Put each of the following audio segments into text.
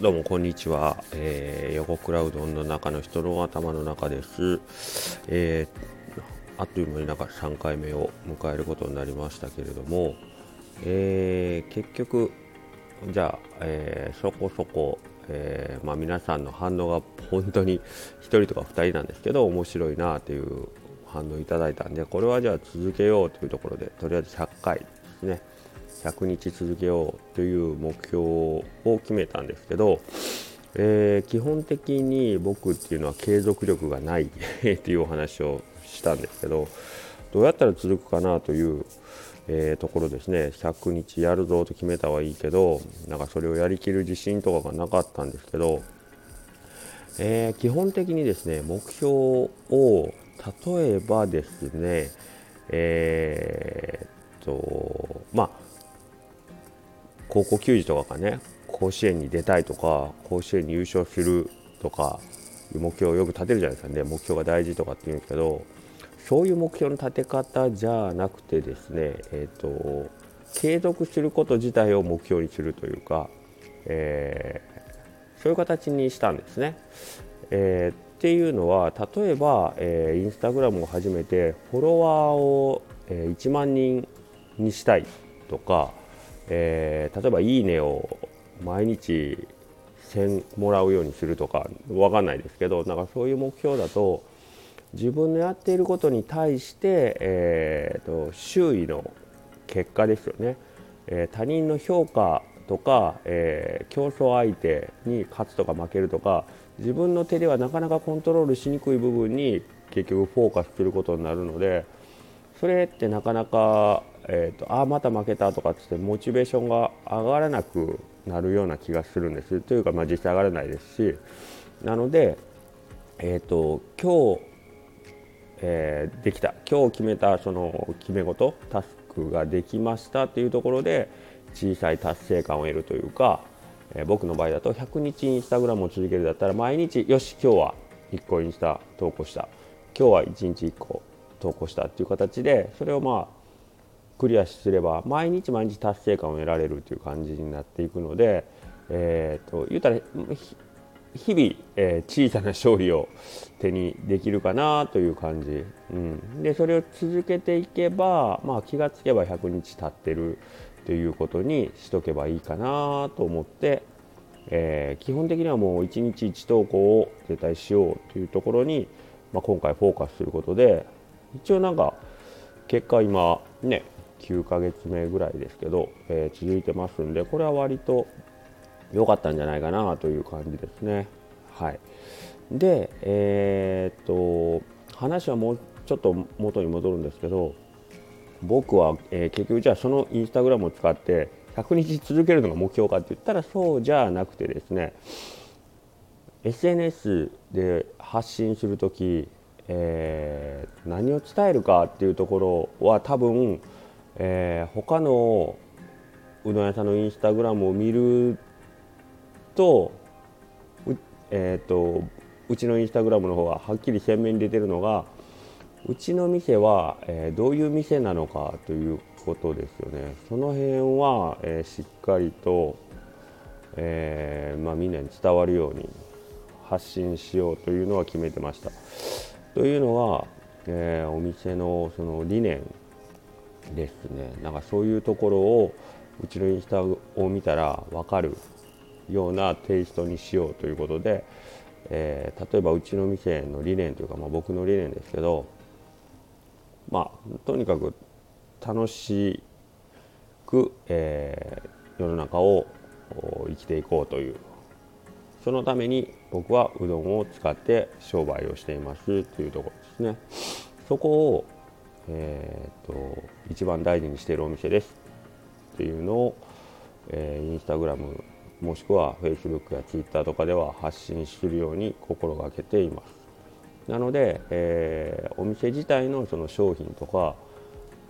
どうもこんにちは、えー、横クラウドの中の人の頭の中です、えー、あっという間になんか3回目を迎えることになりましたけれども、えー、結局じゃあ、えー、そこそこ、えーまあ、皆さんの反応が本当に1人とか2人なんですけど面白いなという反応いただいたんでこれはじゃあ続けようというところでとりあえず100回ですね。100日続けようという目標を決めたんですけど、えー、基本的に僕っていうのは継続力がない っていうお話をしたんですけどどうやったら続くかなという、えー、ところですね。100日やるぞと決めたはいいけどなんかそれをやりきる自信とかがなかったんですけど、えー、基本的にですね目標を例えばですねえー、っとまあ高校球児とかがね甲子園に出たいとか甲子園に優勝するとか目標をよく立てるじゃないですかね目標が大事とかって言うんですけどそういう目標の立て方じゃなくてですね、えーと、継続すること自体を目標にするというか、えー、そういう形にしたんですね。えー、っていうのは例えば、えー、インスタグラムを始めてフォロワーを、えー、1万人にしたいとかえー、例えば「いいね」を毎日1000もらうようにするとか分かんないですけどなんかそういう目標だと自分のやっていることに対して、えーと、周囲の結果ですよね、えー、他人の評価とか、えー、競争相手に勝つとか負けるとか自分の手ではなかなかコントロールしにくい部分に結局フォーカスすることになるのでそれってなかなかえーと、ああまた負けたとかってモチベーションが上がらなくなるような気がするんです。というか、まあ、実際上がらないですし。なので、えーと、今日、えー、できた。今日決めたその決め事タスクができました。っていうところで小さい達成感を得るというか、えー、僕の場合だと100日インスタグラムを続けるだったら毎日よし今日は1個インスタ投稿した。今日は1日1個投稿したっていう形でそれをまあクリアすれば毎日毎日達成感を得られるという感じになっていくので、えーと、言うたら日々、え、小さな勝利を手にできるかなという感じ、うん、でそれを続けていけば、まあ、気がつけば100日経ってるということにしとけばいいかなと思って、え、基本的にはもう1日1投稿を絶対しようというところに、まあ、今回フォーカスすることで一応なんか結果今ね9ヶ月目ぐらいですけど、えー、続いてますんでこれは割と良かったんじゃないかなという感じですね。はい、で、えー、っと話はもうちょっと元に戻るんですけど僕は、えー、結局じゃあそのインスタグラムを使って100日続けるのが目標かって言ったらそうじゃなくてですね SNS で発信する時、えー、何を伝えるかっていうところは多分えー、他のうどん屋さんのインスタグラムを見るとう,、えーと、うちのインスタグラムの方がはっきり鮮明に出てるのがうちの店は、えー、どういう店なのかということですよねその辺は、えー、しっかりと、えーまあ、みんなに伝わるように発信しようというのは決めてました。というのは、え、お店のその理念ですねなんかそういうところをうちのインスタを見たら分かるようなテイストにしようということで、えー、例えばうちの店の理念というか、まあ、僕の理念ですけどまあとにかく楽しく、えー、世の中を生きていこうというそのために僕はうどんを使って商売をしていますというところですね。そこをえーと、一番大事にしているお店ですっていうのを、えー、インスタグラムもしくはフェイスブックやツイッターとかでは発信するように心がけています。なので、えー、お店自体のその商品とか、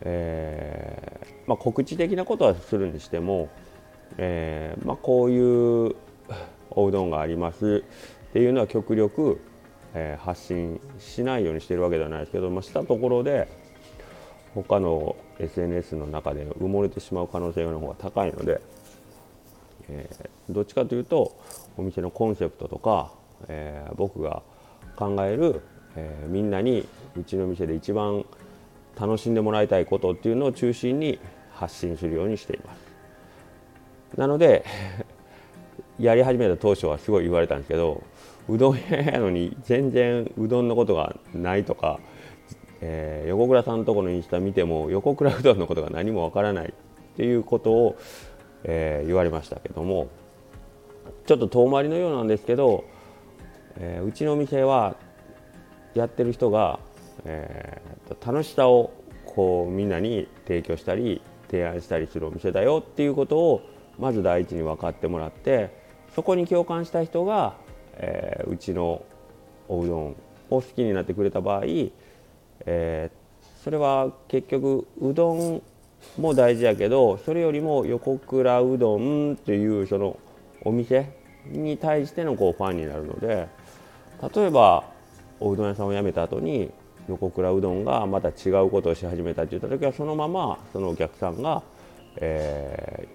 えー、まあ、告知的なことはするにしても、えまあ、こういうおうどんがありますっていうのは極力、え発信しないようにしてるわけではないですけど、まあ、したところで他の SNS の中で埋もれてしまう可能性の方が高いので、えー、どっちかというとお店のコンセプトとか、えー、僕が考える、えー、みんなにうちの店で一番楽しんでもらいたいことっていうのを中心に発信するようにしています。なので やり始めた当初はすごい言われたんですけどうどん屋やのに全然うどんのことがないとか、えー、横倉さんのところのインスタ見ても横倉うどんのことが何もわからないっていうことを、えー、言われましたけどもちょっと遠回りのようなんですけど、えー、うちのお店はやってる人が、えー、楽しさをこうみんなに提供したり提案したりするお店だよっていうことをまず第一に分かってもらってそこに共感した人が、えー、うちのおうどんを好きになってくれた場合、えー、それは結局うどんも大事やけどそれよりも横倉うどんというそのお店に対してのこうファンになるので例えばおうどん屋さんを辞めた後に横倉うどんがまた違うことをし始めたって言った時はそのままそのお客さんが、え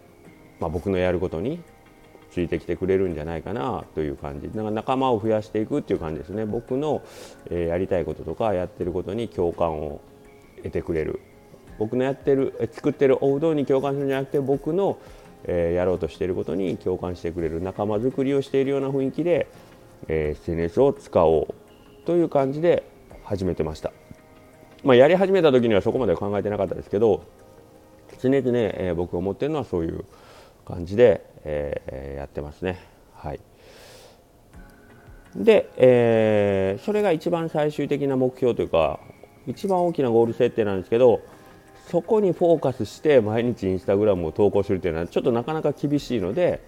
ーまあ、僕のやることについてきてくれるんじゃないかなという感じ。だから仲間を増やしていくっていう感じですね。僕の、えー、やりたいこととかやってることに共感を得てくれる。僕のやってる作ってるおうどんに共感するんじゃなくて僕の、えー、やろうとしていることに共感してくれる。仲間づくりをしているような雰囲気で、えー、SNS を使おうという感じで始めてました、まあ、やり始めた時にはそこまでは考えてなかったですけど常々、えー、僕が思ってるのはそういう感じで、えー、やってますね。はい。で、えー、それが一番最終的な目標というか一番大きなゴール設定なんですけどそこにフォーカスして毎日インスタグラムを投稿するというのはちょっとなかなか厳しいので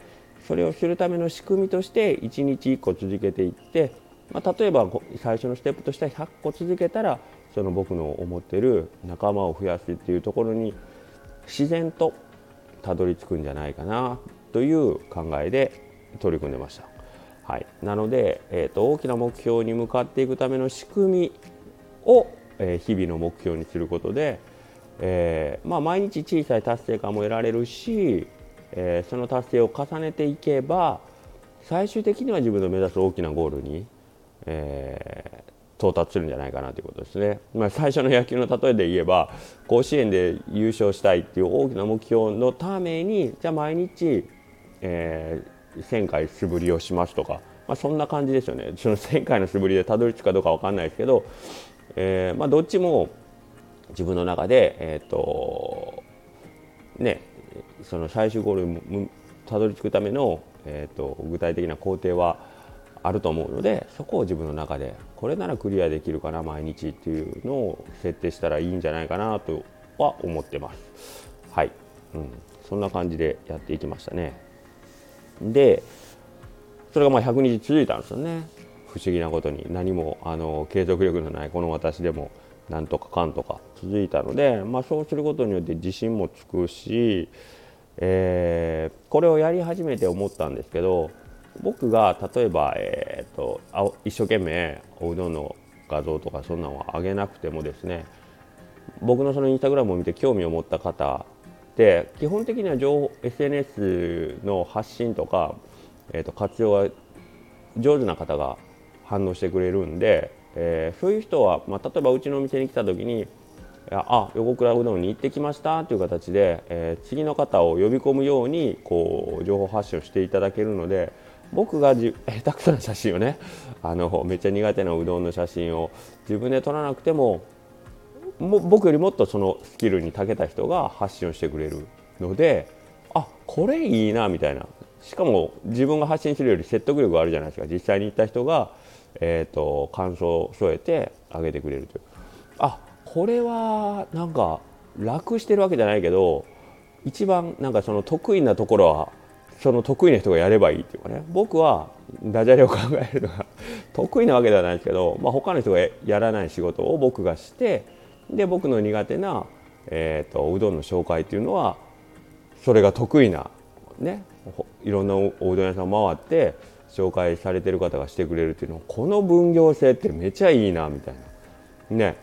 それをするための仕組みとして1日1個続けていって、まあ、例えば最初のステップとしては100個続けたらその僕の思ってる仲間を増やすっていうところに自然とたどり着くんじゃないかな。という考えで取り組んでました。はい、なので、えーと、大きな目標に向かっていくための仕組みを、えー、日々の目標にすることで、えー、まあ、毎日小さい達成感も得られるし、えー、その達成を重ねていけば最終的には自分の目指す大きなゴールに、え到達するんじゃないかなということですね、まあ、最初の野球の例えで言えば甲子園で優勝したいっていう大きな目標のためにじゃあ毎日、えー、1000回素振りをしますとか、まあ、そんな感じですよねその1000回の素振りでたどり着くかどうか分かんないですけど、えーまあ、どっちも自分の中で、えーとね、その最終ゴールにたどり着くための、えーと、具体的な工程はあると思うのでそこを自分の中でこれならクリアできるかな毎日っていうのを設定したらいいんじゃないかなとは思ってます。はい、うん、そんな感じでやっていきましたね。でそれがまあ100日続いたんですよね。不思議なことに。何もあの継続力のないこの私でもなんとかかんとか続いたので、まあ、そうすることによって自信もつくし、えー、これをやり始めて思ったんですけど僕が例えば、えーと、と一生懸命おうどんの画像とかそんなのは上げなくてもですね僕のそのインスタグラムを見て興味を持った方で基本的には情報 SNS の発信とか、えー、と活用が上手な方が反応してくれるんでえー、そういう人は、まあ、例えばうちのお店に来た時に「あ横倉うどんに行ってきました」という形で、えー、次の方を呼び込むようにこう情報発信をしていただけるので僕がじ 下手くそな写真をねあのめっちゃ苦手なうどんの写真を自分で撮らなくてもも僕よりもっとそのスキルに長けた人が発信をしてくれるのであこれいいなみたいな。しかも自分が発信するより説得力があるじゃないですか。実際に行った人がえーと、感想を添えてあげてくれるという。あこれはなんか楽してるわけじゃないけど一番なんかその得意なところはその得意な人がやればいいっていうかね。僕はダジャレを考えるのが 得意なわけではないですけど、まあ、他の人がやらない仕事を僕がしてで僕の苦手な、えーと、うどんの紹介っていうのはそれが得意なねいろんなおうどん屋さん回って紹介されてる方がしてくれるっていうのこの分業制ってめちゃいいなみたいなね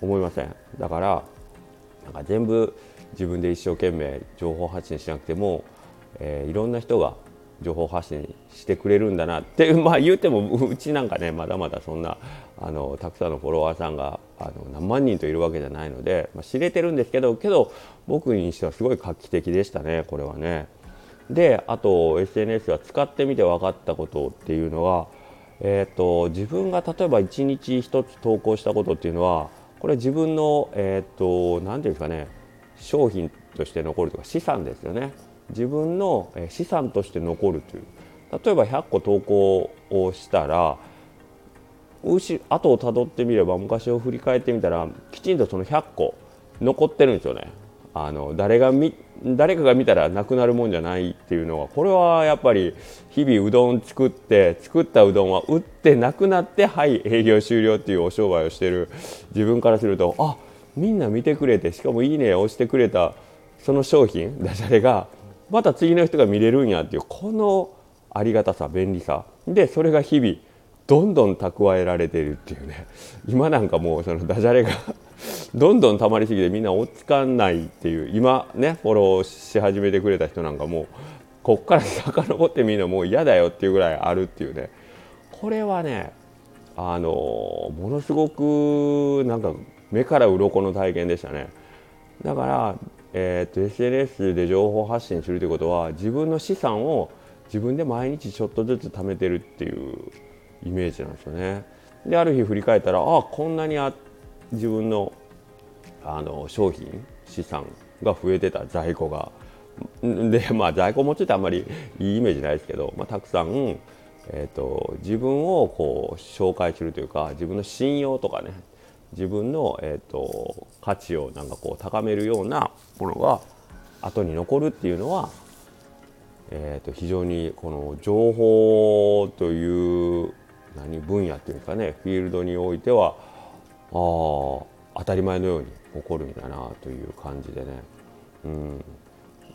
思いません？だからなんか全部自分で一生懸命情報発信しなくてもえー、いろんな人が情報発信してくれるんだなってまあ言うてもうちなんかねまだまだそんなあのたくさんのフォロワーさんがあの何万人といるわけじゃないので、まあ、知れてるんですけどけど僕にしてはすごい画期的でしたねこれはね。であと SNS は使ってみて分かったことっていうのは、えーと、自分が例えば1日1つ投稿したことっていうのはこれ自分のえ、ー、と何て言うんですかね商品として残るとか資産ですよね自分の資産として残るという例えば100個投稿をしたら後をたどってみれば昔を振り返ってみたらきちんとその100個残ってるんですよね。あの誰が見誰かが見たらなくなるもんじゃないっていうのはこれはやっぱり日々うどん作って作ったうどんは売ってなくなってはい営業終了っていうお商売をしてる自分からするとあみんな見てくれてしかも「いいね」を押してくれたその商品ダジャレがまた次の人が見れるんやっていうこのありがたさ便利さでそれが日々どんどん蓄えられてるっていうね。今なんかもうそのダジャレがどんどん溜まりすぎてみんな追っつかんないっていう今ねフォローし始めてくれた人なんかもうこっから遡ってみんなもう嫌だよっていうぐらいあるっていうね。これはねあのものすごくなんか目から鱗の体験でしたね。だから、えーと、SNS で情報発信するということは自分の資産を自分で毎日ちょっとずつ貯めてるっていうイメージなんですよね。である日振り返ったらあこんなにあ自分のあの商品資産が増えてた在庫がでまあ在庫持ちってあんまりいいイメージないですけど、まあ、たくさん、えーと、自分をこう紹介するというか自分の信用とかね自分の、えーと、価値をなんかこう高めるようなものが後に残るっていうのは、えーと、非常にこの情報という何分野っていうかねフィールドにおいてはあ当たり前のように起こるんだなという感じでね。うん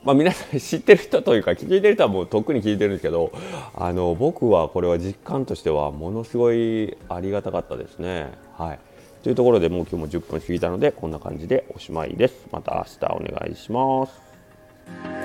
まあ、皆さん 知ってる人というか聞いてる人はもうとっくに聞いてるんですけどあの僕はこれは実感としてはものすごいありがたかったですね。はいというところでもう今日も10分過ぎたのでこんな感じでおしまいです。また明日お願いします。